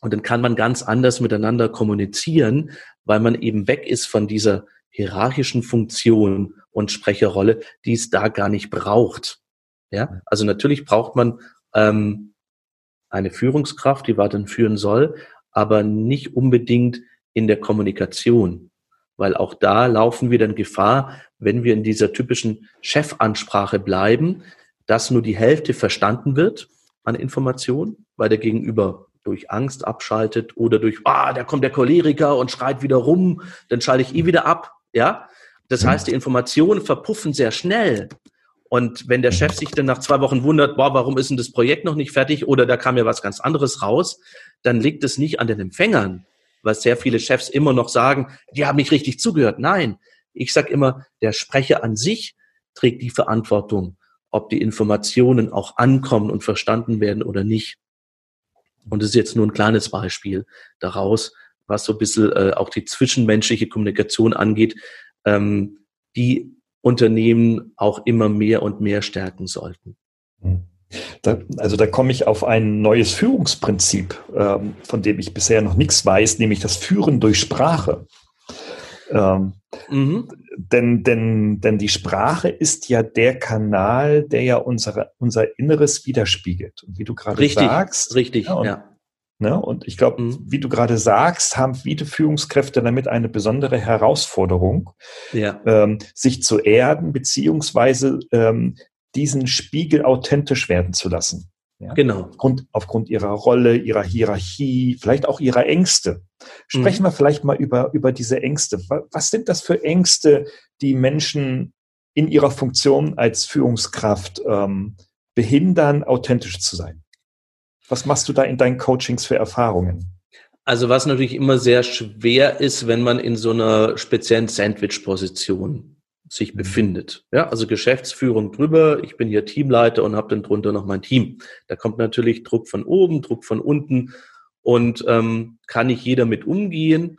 [SPEAKER 3] Und dann kann man ganz anders miteinander kommunizieren, weil man eben weg ist von dieser hierarchischen Funktion und Sprecherrolle, die es da gar nicht braucht. Ja, also natürlich braucht man ähm, eine Führungskraft, die weiterhin führen soll, aber nicht unbedingt in der Kommunikation weil auch da laufen wir dann Gefahr, wenn wir in dieser typischen Chefansprache bleiben, dass nur die Hälfte verstanden wird an Informationen, weil der Gegenüber durch Angst abschaltet oder durch, ah, da kommt der Choleriker und schreit wieder rum, dann schalte ich eh wieder ab, ja. Das heißt, die Informationen verpuffen sehr schnell. Und wenn der Chef sich dann nach zwei Wochen wundert, boah, warum ist denn das Projekt noch nicht fertig oder da kam ja was ganz anderes raus, dann liegt es nicht an den Empfängern, was sehr viele Chefs immer noch sagen, die haben nicht richtig zugehört. Nein, ich sage immer, der Sprecher an sich trägt die Verantwortung, ob die Informationen auch ankommen und verstanden werden oder nicht. Und das ist jetzt nur ein kleines Beispiel daraus, was so ein bisschen äh, auch die zwischenmenschliche Kommunikation angeht, ähm, die Unternehmen auch immer mehr und mehr stärken sollten.
[SPEAKER 1] Hm. Da, also da komme ich auf ein neues Führungsprinzip, ähm, von dem ich bisher noch nichts weiß, nämlich das Führen durch Sprache. Ähm, mhm. Denn, denn, denn die Sprache ist ja der Kanal, der ja unsere, unser Inneres widerspiegelt. Und wie du gerade sagst.
[SPEAKER 3] Richtig, ja. Und, ja.
[SPEAKER 1] Ne, und ich glaube, mhm. wie du gerade sagst, haben viele Führungskräfte damit eine besondere Herausforderung, ja. ähm, sich zu erden, beziehungsweise ähm, diesen Spiegel authentisch werden zu lassen.
[SPEAKER 3] Ja? Genau.
[SPEAKER 1] Aufgrund, aufgrund ihrer Rolle, ihrer Hierarchie, vielleicht auch ihrer Ängste. Sprechen mhm. wir vielleicht mal über, über diese Ängste. Was sind das für Ängste, die Menschen in ihrer Funktion als Führungskraft ähm, behindern, authentisch zu sein? Was machst du da in deinen Coachings für Erfahrungen?
[SPEAKER 3] Also was natürlich immer sehr schwer ist, wenn man in so einer speziellen Sandwich-Position sich befindet. Ja, also Geschäftsführung drüber, ich bin hier Teamleiter und habe dann drunter noch mein Team. Da kommt natürlich Druck von oben, Druck von unten und ähm, kann nicht jeder mit umgehen.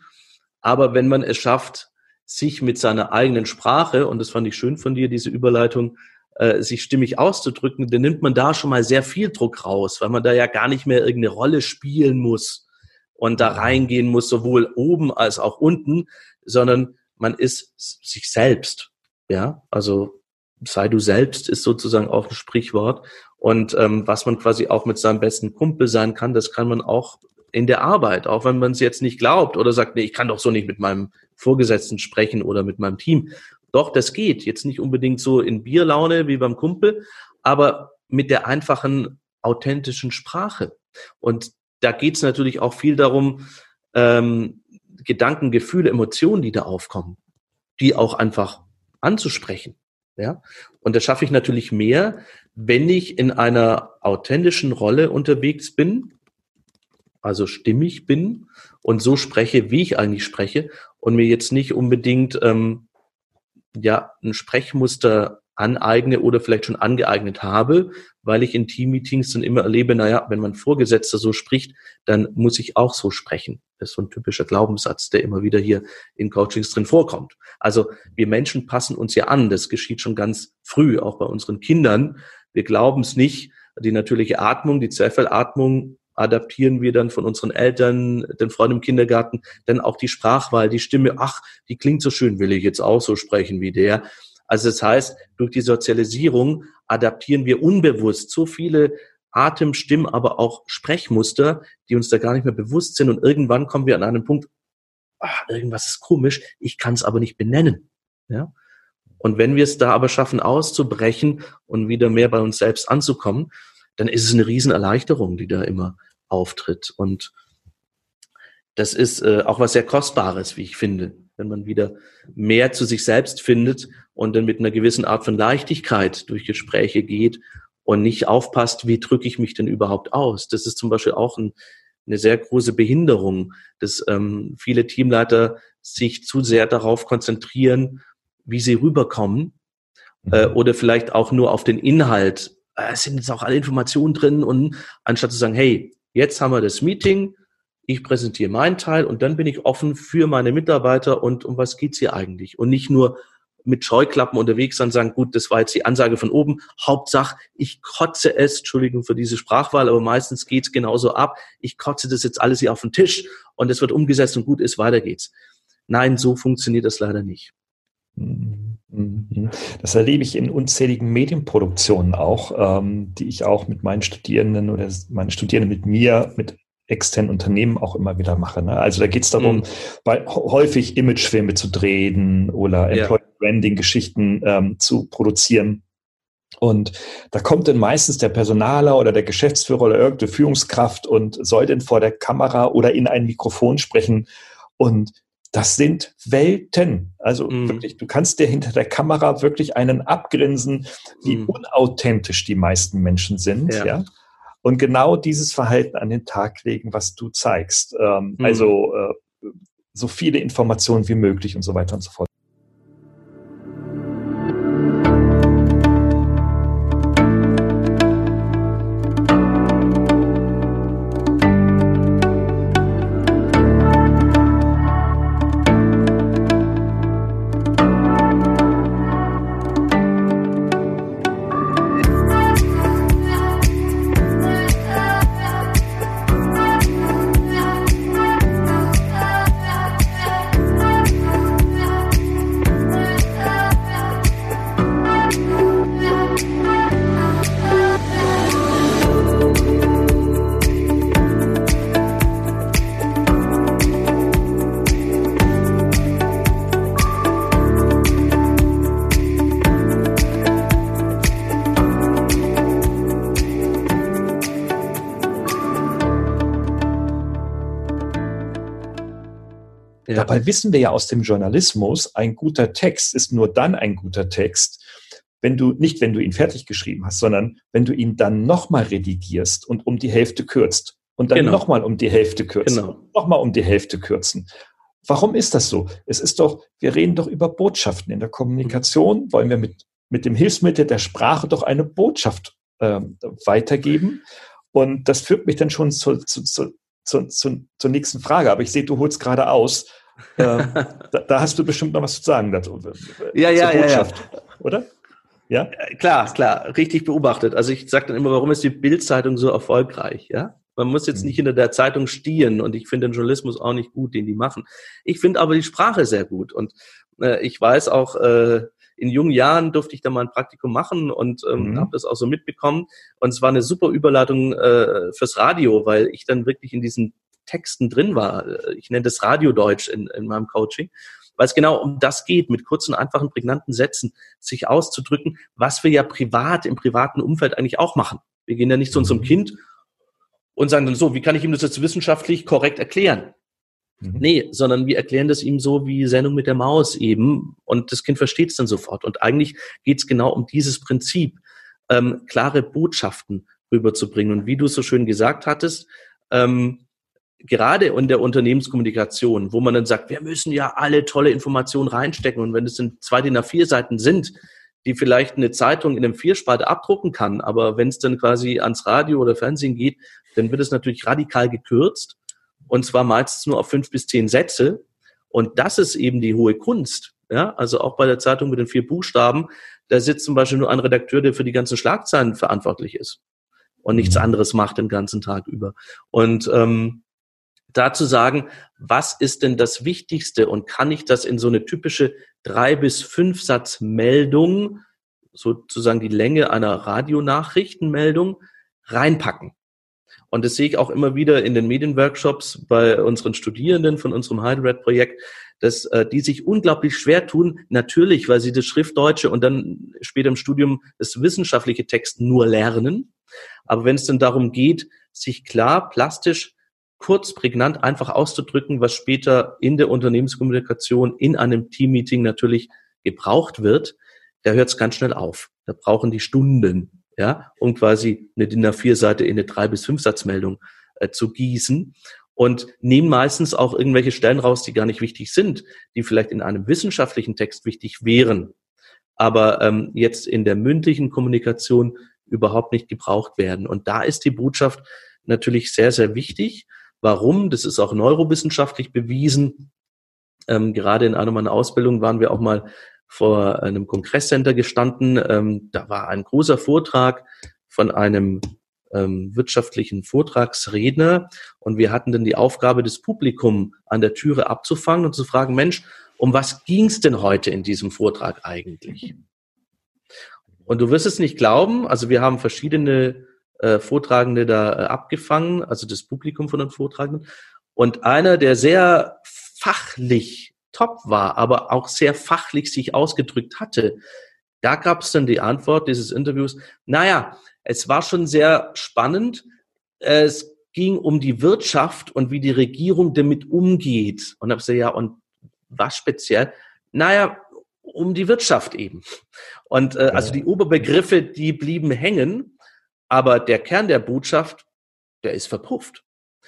[SPEAKER 3] Aber wenn man es schafft, sich mit seiner eigenen Sprache, und das fand ich schön von dir, diese Überleitung, äh, sich stimmig auszudrücken, dann nimmt man da schon mal sehr viel Druck raus, weil man da ja gar nicht mehr irgendeine Rolle spielen muss und da reingehen muss, sowohl oben als auch unten, sondern man ist sich selbst. Ja, also sei du selbst ist sozusagen auch ein Sprichwort. Und ähm, was man quasi auch mit seinem besten Kumpel sein kann, das kann man auch in der Arbeit, auch wenn man es jetzt nicht glaubt oder sagt, nee, ich kann doch so nicht mit meinem Vorgesetzten sprechen oder mit meinem Team. Doch, das geht. Jetzt nicht unbedingt so in Bierlaune wie beim Kumpel, aber mit der einfachen, authentischen Sprache. Und da geht es natürlich auch viel darum, ähm, Gedanken, Gefühle, Emotionen, die da aufkommen, die auch einfach anzusprechen. Ja? Und das schaffe ich natürlich mehr, wenn ich in einer authentischen Rolle unterwegs bin, also stimmig bin und so spreche, wie ich eigentlich spreche und mir jetzt nicht unbedingt ähm, ja ein Sprechmuster aneigne oder vielleicht schon angeeignet habe, weil ich in Teammeetings dann immer erlebe, naja, wenn mein Vorgesetzter so spricht, dann muss ich auch so sprechen. Das ist so ein typischer Glaubenssatz, der immer wieder hier in Coachings drin vorkommt. Also wir Menschen passen uns ja an. Das geschieht schon ganz früh, auch bei unseren Kindern. Wir glauben es nicht. Die natürliche Atmung, die Zwerfelatmung adaptieren wir dann von unseren Eltern, den Freunden im Kindergarten, dann auch die Sprachwahl, die Stimme, ach, die klingt so schön, will ich jetzt auch so sprechen wie der. Also das heißt, durch die Sozialisierung adaptieren wir unbewusst so viele Atem, Stimm, aber auch Sprechmuster, die uns da gar nicht mehr bewusst sind. Und irgendwann kommen wir an einen Punkt, ach, irgendwas ist komisch, ich kann es aber nicht benennen. Ja? Und wenn wir es da aber schaffen, auszubrechen und wieder mehr bei uns selbst anzukommen, dann ist es eine Riesenerleichterung, die da immer auftritt. Und das ist äh, auch was sehr Kostbares, wie ich finde wenn man wieder mehr zu sich selbst findet und dann mit einer gewissen Art von Leichtigkeit durch Gespräche geht und nicht aufpasst, wie drücke ich mich denn überhaupt aus. Das ist zum Beispiel auch ein, eine sehr große Behinderung, dass ähm, viele Teamleiter sich zu sehr darauf konzentrieren, wie sie rüberkommen äh, mhm. oder vielleicht auch nur auf den Inhalt. Äh, es sind jetzt auch alle Informationen drin und anstatt zu sagen, hey, jetzt haben wir das Meeting, ich präsentiere meinen Teil und dann bin ich offen für meine Mitarbeiter und um was geht's hier eigentlich? Und nicht nur mit Scheuklappen unterwegs sein, sagen, gut, das war jetzt die Ansage von oben. Hauptsache, ich kotze es, Entschuldigung für diese Sprachwahl, aber meistens geht's genauso ab. Ich kotze das jetzt alles hier auf den Tisch und es wird umgesetzt und gut ist, weiter geht's. Nein, so funktioniert das leider nicht.
[SPEAKER 1] Mhm. Das erlebe ich in unzähligen Medienproduktionen auch, ähm, die ich auch mit meinen Studierenden oder meine Studierenden mit mir, mit externen Unternehmen auch immer wieder mache. Ne? Also da geht es darum, mhm. bei, häufig Imagefilme zu drehen oder ja. Employee Branding Geschichten ähm, zu produzieren. Und da kommt dann meistens der Personaler oder der Geschäftsführer oder irgendeine Führungskraft und soll denn vor der Kamera oder in ein Mikrofon sprechen. Und das sind Welten. Also mm. wirklich, du kannst dir hinter der Kamera wirklich einen abgrinsen, wie mm. unauthentisch die meisten Menschen sind. Ja. ja? Und genau dieses Verhalten an den Tag legen, was du zeigst. Ähm, mhm. Also äh, so viele Informationen wie möglich und so weiter und so fort. Ja. Dabei wissen wir ja aus dem Journalismus, ein guter Text ist nur dann ein guter Text, wenn du, nicht wenn du ihn fertig geschrieben hast, sondern wenn du ihn dann nochmal redigierst und um die Hälfte kürzt und dann genau. nochmal um die Hälfte kürzen, genau. nochmal um die Hälfte kürzen. Warum ist das so? Es ist doch, wir reden doch über Botschaften. In der Kommunikation wollen wir mit, mit dem Hilfsmittel der Sprache doch eine Botschaft äh, weitergeben. Und das führt mich dann schon zu, zu, zu, zu, zu, zur nächsten Frage. Aber ich sehe, du holst gerade aus. Äh, da, da, hast du bestimmt noch was zu sagen dazu.
[SPEAKER 3] Ja, ja, ja, ja.
[SPEAKER 1] Oder? Ja?
[SPEAKER 3] Äh, klar, klar, richtig beobachtet. Also ich sage dann immer, warum ist die Bildzeitung so erfolgreich? Ja, man muss jetzt nicht mhm. hinter der Zeitung stieren und ich finde den Journalismus auch nicht gut, den die machen. Ich finde aber die Sprache sehr gut und äh, ich weiß auch, äh, in jungen Jahren durfte ich da mal ein Praktikum machen und ähm, mhm. habe das auch so mitbekommen. Und es war eine super Überleitung äh, fürs Radio, weil ich dann wirklich in diesen Texten drin war. Ich nenne das Radiodeutsch in, in meinem Coaching weil es genau um das geht, mit kurzen, einfachen, prägnanten Sätzen sich auszudrücken, was wir ja privat, im privaten Umfeld eigentlich auch machen. Wir gehen ja nicht zu unserem mhm. Kind und sagen dann so, wie kann ich ihm das jetzt wissenschaftlich korrekt erklären? Mhm. Nee, sondern wir erklären das ihm so wie Sendung mit der Maus eben und das Kind versteht es dann sofort. Und eigentlich geht es genau um dieses Prinzip, ähm, klare Botschaften rüberzubringen. Und wie du so schön gesagt hattest, ähm, gerade in der Unternehmenskommunikation, wo man dann sagt, wir müssen ja alle tolle Informationen reinstecken und wenn es in zwei DIN A4 Seiten sind, die vielleicht eine Zeitung in einem Vierspalte abdrucken kann, aber wenn es dann quasi ans Radio oder Fernsehen geht, dann wird es natürlich radikal gekürzt und zwar meistens nur auf fünf bis zehn Sätze und das ist eben die hohe Kunst. Ja, also auch bei der Zeitung mit den vier Buchstaben, da sitzt zum Beispiel nur ein Redakteur, der für die ganzen Schlagzeilen verantwortlich ist und nichts mhm. anderes macht den ganzen Tag über. Und ähm, dazu sagen, was ist denn das Wichtigste und kann ich das in so eine typische drei bis fünf Satz Meldung, sozusagen die Länge einer Radionachrichtenmeldung, reinpacken? Und das sehe ich auch immer wieder in den Medienworkshops bei unseren Studierenden von unserem Heidelberg-Projekt, dass äh, die sich unglaublich schwer tun, natürlich, weil sie das Schriftdeutsche und dann später im Studium das wissenschaftliche Text nur lernen. Aber wenn es dann darum geht, sich klar, plastisch kurz, prägnant einfach auszudrücken, was später in der Unternehmenskommunikation, in einem Teammeeting natürlich gebraucht wird, da hört es ganz schnell auf. Da brauchen die Stunden, ja, um quasi eine DIN A4-Seite in eine drei bis fünf Satzmeldung äh, zu gießen und nehmen meistens auch irgendwelche Stellen raus, die gar nicht wichtig sind, die vielleicht in einem wissenschaftlichen Text wichtig wären, aber ähm, jetzt in der mündlichen Kommunikation überhaupt nicht gebraucht werden. Und da ist die Botschaft natürlich sehr, sehr wichtig. Warum? Das ist auch neurowissenschaftlich bewiesen. Ähm, gerade in einer meiner Ausbildungen waren wir auch mal vor einem Kongresscenter gestanden. Ähm, da war ein großer Vortrag von einem ähm, wirtschaftlichen Vortragsredner und wir hatten dann die Aufgabe, das Publikum an der Türe abzufangen und zu fragen, Mensch, um was ging es denn heute in diesem Vortrag eigentlich? Und du wirst es nicht glauben, also wir haben verschiedene äh, Vortragende da äh, abgefangen, also das Publikum von den Vortragenden. Und einer, der sehr fachlich top war, aber auch sehr fachlich sich ausgedrückt hatte, da gab es dann die Antwort dieses Interviews, naja, es war schon sehr spannend. Es ging um die Wirtschaft und wie die Regierung damit umgeht. Und habe gesagt, ja, und was speziell? Naja, um die Wirtschaft eben. Und äh, also die Oberbegriffe, die blieben hängen. Aber der Kern der Botschaft, der ist verpufft.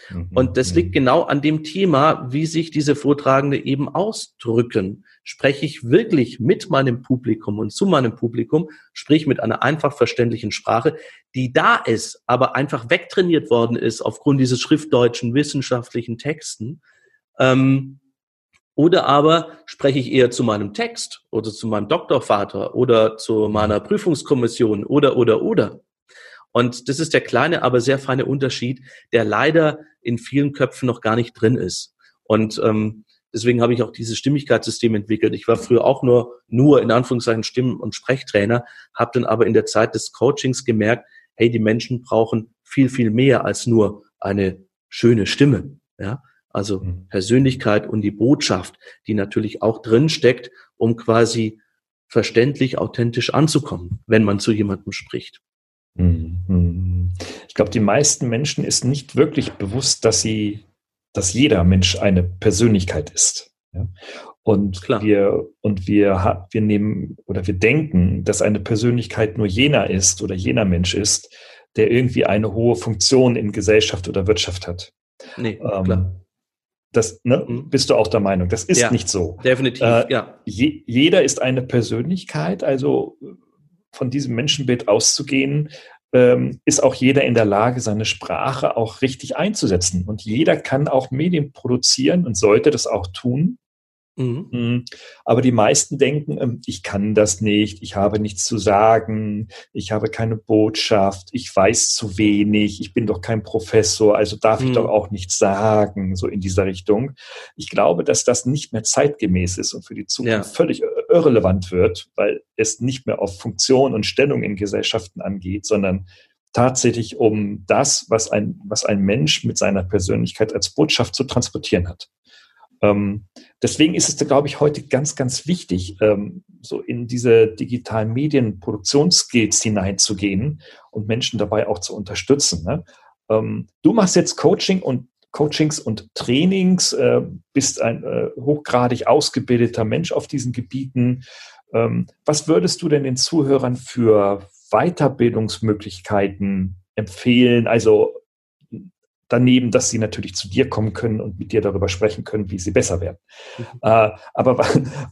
[SPEAKER 3] Mhm. Und das liegt genau an dem Thema, wie sich diese Vortragende eben ausdrücken. Spreche ich wirklich mit meinem Publikum und zu meinem Publikum, sprich mit einer einfach verständlichen Sprache, die da ist, aber einfach wegtrainiert worden ist aufgrund dieses schriftdeutschen wissenschaftlichen Texten. Ähm, oder aber spreche ich eher zu meinem Text oder zu meinem Doktorvater oder zu meiner Prüfungskommission oder, oder, oder. Und das ist der kleine, aber sehr feine Unterschied, der leider in vielen Köpfen noch gar nicht drin ist. Und ähm, deswegen habe ich auch dieses Stimmigkeitssystem entwickelt. Ich war früher auch nur, nur in Anführungszeichen Stimmen- und Sprechtrainer, habe dann aber in der Zeit des Coachings gemerkt, hey, die Menschen brauchen viel, viel mehr als nur eine schöne Stimme. Ja, also mhm. Persönlichkeit und die Botschaft, die natürlich auch drin steckt, um quasi verständlich, authentisch anzukommen, wenn man zu jemandem spricht.
[SPEAKER 1] Mhm. Ich glaube, die meisten Menschen ist nicht wirklich bewusst, dass sie, dass jeder Mensch eine Persönlichkeit ist. Ja? Und Klar. wir, und wir, wir nehmen oder wir denken, dass eine Persönlichkeit nur jener ist oder jener Mensch ist, der irgendwie eine hohe Funktion in Gesellschaft oder Wirtschaft hat. Nee, ähm, klar. Das ne, mhm. bist du auch der Meinung. Das ist ja, nicht so.
[SPEAKER 3] Definitiv, äh,
[SPEAKER 1] ja. Je, jeder ist eine Persönlichkeit, also von diesem Menschenbild auszugehen, ähm, ist auch jeder in der Lage, seine Sprache auch richtig einzusetzen. Und jeder kann auch Medien produzieren und sollte das auch tun, Mhm. mhm. Aber die meisten denken, ähm, ich kann das nicht, ich habe nichts zu sagen, ich habe keine Botschaft, ich weiß zu wenig, ich bin doch kein Professor, also darf mhm. ich doch auch nichts sagen, so in dieser Richtung. Ich glaube, dass das nicht mehr zeitgemäß ist und für die Zukunft ja. völlig irrelevant wird, weil es nicht mehr auf Funktion und Stellung in Gesellschaften angeht, sondern tatsächlich um das, was ein, was ein Mensch mit seiner Persönlichkeit als Botschaft zu transportieren hat. Ähm, deswegen ist es, glaube ich, heute ganz, ganz wichtig, ähm, so in diese digitalen Medienproduktionsskills hineinzugehen und Menschen dabei auch zu unterstützen. Ne? Ähm, du machst jetzt Coaching und Coachings und Trainings, äh, bist ein äh, hochgradig ausgebildeter Mensch auf diesen Gebieten. Ähm, was würdest du denn den Zuhörern für Weiterbildungsmöglichkeiten empfehlen? Also daneben, dass sie natürlich zu dir kommen können und mit dir darüber sprechen können, wie sie besser werden. Mhm. Äh, aber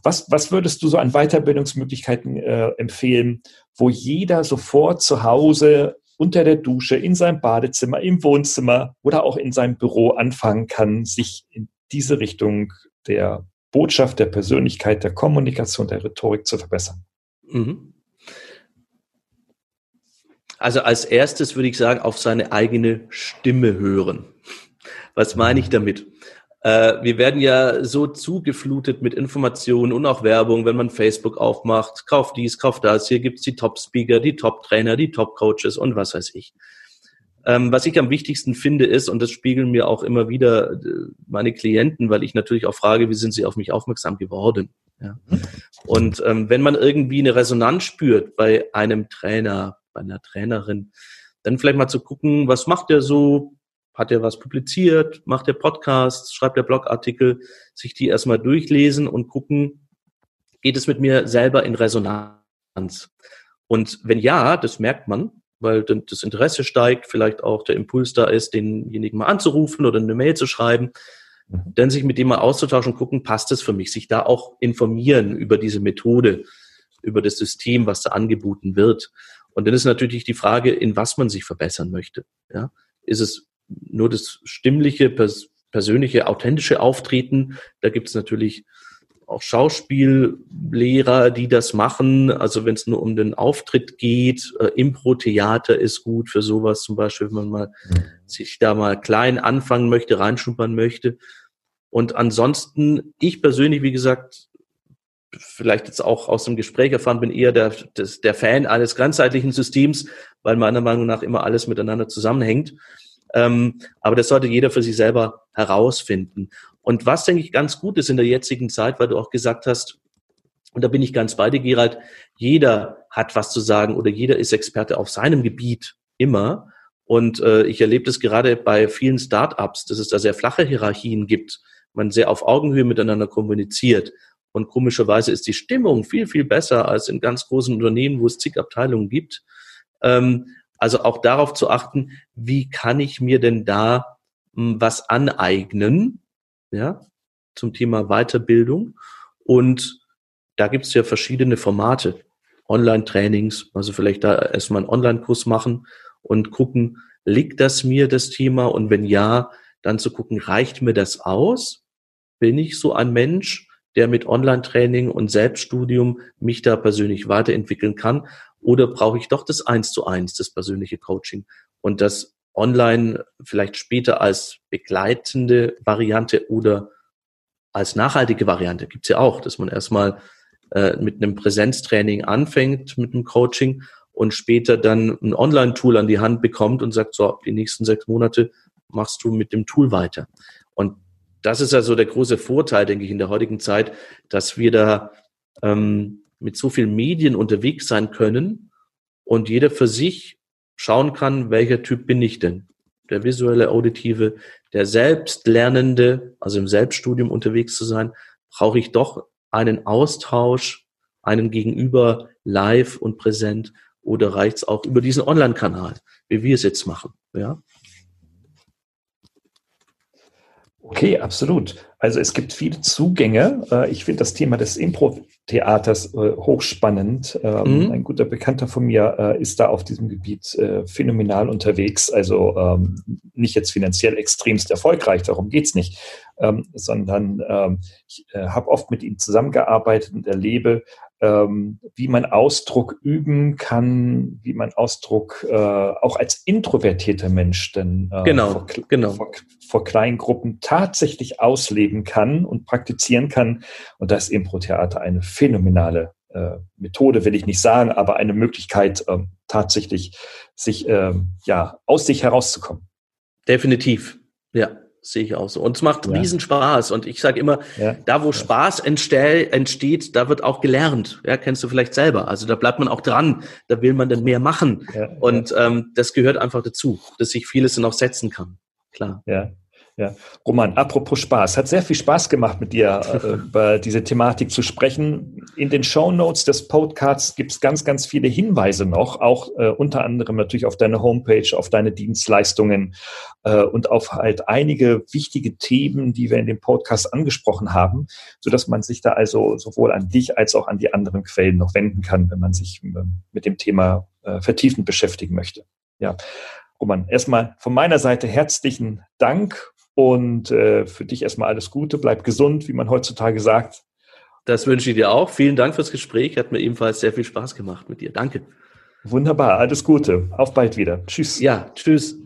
[SPEAKER 1] was, was würdest du so an Weiterbildungsmöglichkeiten äh, empfehlen, wo jeder sofort zu Hause unter der Dusche, in seinem Badezimmer, im Wohnzimmer oder auch in seinem Büro anfangen kann, sich in diese Richtung der Botschaft, der Persönlichkeit, der Kommunikation, der Rhetorik zu verbessern? Mhm.
[SPEAKER 3] Also als erstes würde ich sagen, auf seine eigene Stimme hören. Was meine ich damit? Äh, wir werden ja so zugeflutet mit Informationen und auch Werbung, wenn man Facebook aufmacht, kauft dies, kauft das, hier gibt's die Top-Speaker, die Top-Trainer, die Top-Coaches und was weiß ich. Ähm, was ich am wichtigsten finde ist, und das spiegeln mir auch immer wieder äh, meine Klienten, weil ich natürlich auch frage, wie sind sie auf mich aufmerksam geworden? Ja. Und ähm, wenn man irgendwie eine Resonanz spürt bei einem Trainer, bei einer Trainerin, dann vielleicht mal zu gucken, was macht der so? Hat er was publiziert? Macht er Podcasts? Schreibt er Blogartikel? Sich die erstmal durchlesen und gucken, geht es mit mir selber in Resonanz? Und wenn ja, das merkt man, weil das Interesse steigt, vielleicht auch der Impuls da ist, denjenigen mal anzurufen oder eine Mail zu schreiben, mhm. dann sich mit dem mal auszutauschen, gucken, passt es für mich, sich da auch informieren über diese Methode, über das System, was da angeboten wird. Und dann ist natürlich die Frage, in was man sich verbessern möchte. Ja? Ist es nur das stimmliche, pers persönliche, authentische Auftreten? Da gibt es natürlich auch Schauspiellehrer, die das machen. Also wenn es nur um den Auftritt geht, äh, Impro-Theater ist gut für sowas zum Beispiel, wenn man mal mhm. sich da mal klein anfangen möchte, reinschnuppern möchte. Und ansonsten, ich persönlich, wie gesagt, vielleicht jetzt auch aus dem Gespräch erfahren, bin eher der, des, der Fan eines ganzheitlichen Systems, weil meiner Meinung nach immer alles miteinander zusammenhängt. Ähm, aber das sollte jeder für sich selber herausfinden. Und was, denke ich, ganz gut ist in der jetzigen Zeit, weil du auch gesagt hast, und da bin ich ganz bei dir, Gerald, jeder hat was zu sagen oder jeder ist Experte auf seinem Gebiet immer. Und äh, ich erlebe das gerade bei vielen Startups, dass es da sehr flache Hierarchien gibt, man sehr auf Augenhöhe miteinander kommuniziert. Und komischerweise ist die Stimmung viel, viel besser als in ganz großen Unternehmen, wo es zig Abteilungen gibt. Ähm, also auch darauf zu achten, wie kann ich mir denn da hm, was aneignen, ja, zum Thema Weiterbildung. Und da gibt es ja verschiedene Formate. Online-Trainings, also vielleicht da erstmal einen Online-Kurs machen und gucken, liegt das mir das Thema? Und wenn ja, dann zu gucken, reicht mir das aus? Bin ich so ein Mensch, der mit Online-Training und Selbststudium mich da persönlich weiterentwickeln kann? Oder brauche ich doch das Eins zu eins, das persönliche Coaching und das Online vielleicht später als begleitende Variante oder als nachhaltige Variante gibt's ja auch, dass man erstmal äh, mit einem Präsenztraining anfängt, mit einem Coaching und später dann ein Online-Tool an die Hand bekommt und sagt, so, die nächsten sechs Monate machst du mit dem Tool weiter. Und das ist also der große Vorteil, denke ich, in der heutigen Zeit, dass wir da ähm, mit so vielen Medien unterwegs sein können und jeder für sich schauen kann, welcher Typ bin ich denn? Der visuelle, auditive, der Selbstlernende, also im Selbststudium unterwegs zu sein, brauche ich doch einen Austausch, einen Gegenüber live und präsent oder reicht es auch über diesen Online-Kanal, wie wir es jetzt machen? Ja?
[SPEAKER 1] Okay, absolut. Also es gibt viele Zugänge. Äh, ich finde das Thema des Impro-Theaters äh, hochspannend. Ähm, mhm. Ein guter Bekannter von mir äh, ist da auf diesem Gebiet phänomenal unterwegs. Also ähm, nicht jetzt finanziell extremst erfolgreich, darum geht's nicht, ähm, sondern ich habe oft mit ihm zusammengearbeitet und erlebe, wie man Ausdruck üben kann, wie man Ausdruck auch als introvertierter Mensch denn
[SPEAKER 3] genau, vor, genau.
[SPEAKER 1] vor, vor kleinen Gruppen tatsächlich ausleben kann und praktizieren kann. Und da ist Impro-Theater eine phänomenale äh, Methode, will ich nicht sagen, aber eine Möglichkeit, ähm, tatsächlich sich ähm, ja aus sich herauszukommen.
[SPEAKER 3] Definitiv, ja sehe ich auch so. Und es macht ja. riesen Spaß. Und ich sage immer, ja. da wo ja. Spaß entsteht, entsteht, da wird auch gelernt. Ja, kennst du vielleicht selber. Also da bleibt man auch dran. Da will man dann mehr machen. Und ähm, das gehört einfach dazu, dass sich vieles dann auch setzen kann. Klar.
[SPEAKER 1] Ja. Ja. Roman, apropos Spaß, hat sehr viel Spaß gemacht mit dir äh, [laughs] über diese Thematik zu sprechen. In den Show Notes des Podcasts gibt es ganz, ganz viele Hinweise noch, auch äh, unter anderem natürlich auf deine Homepage, auf deine Dienstleistungen äh, und auf halt einige wichtige Themen, die wir in dem Podcast angesprochen haben, so dass man sich da also sowohl an dich als auch an die anderen Quellen noch wenden kann, wenn man sich äh, mit dem Thema äh, vertiefend beschäftigen möchte. Ja. Roman, erstmal von meiner Seite herzlichen Dank und äh, für dich erstmal alles Gute, bleib gesund, wie man heutzutage sagt.
[SPEAKER 3] Das wünsche ich dir auch. Vielen Dank fürs Gespräch. Hat mir ebenfalls sehr viel Spaß gemacht mit dir. Danke.
[SPEAKER 1] Wunderbar, alles Gute. Auf bald wieder. Tschüss.
[SPEAKER 3] Ja, tschüss.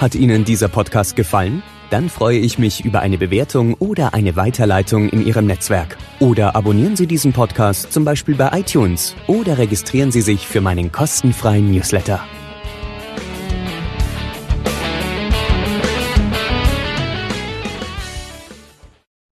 [SPEAKER 2] Hat Ihnen dieser Podcast gefallen? Dann freue ich mich über eine Bewertung oder eine Weiterleitung in Ihrem Netzwerk. Oder abonnieren Sie diesen Podcast zum Beispiel bei iTunes oder registrieren Sie sich für meinen kostenfreien Newsletter.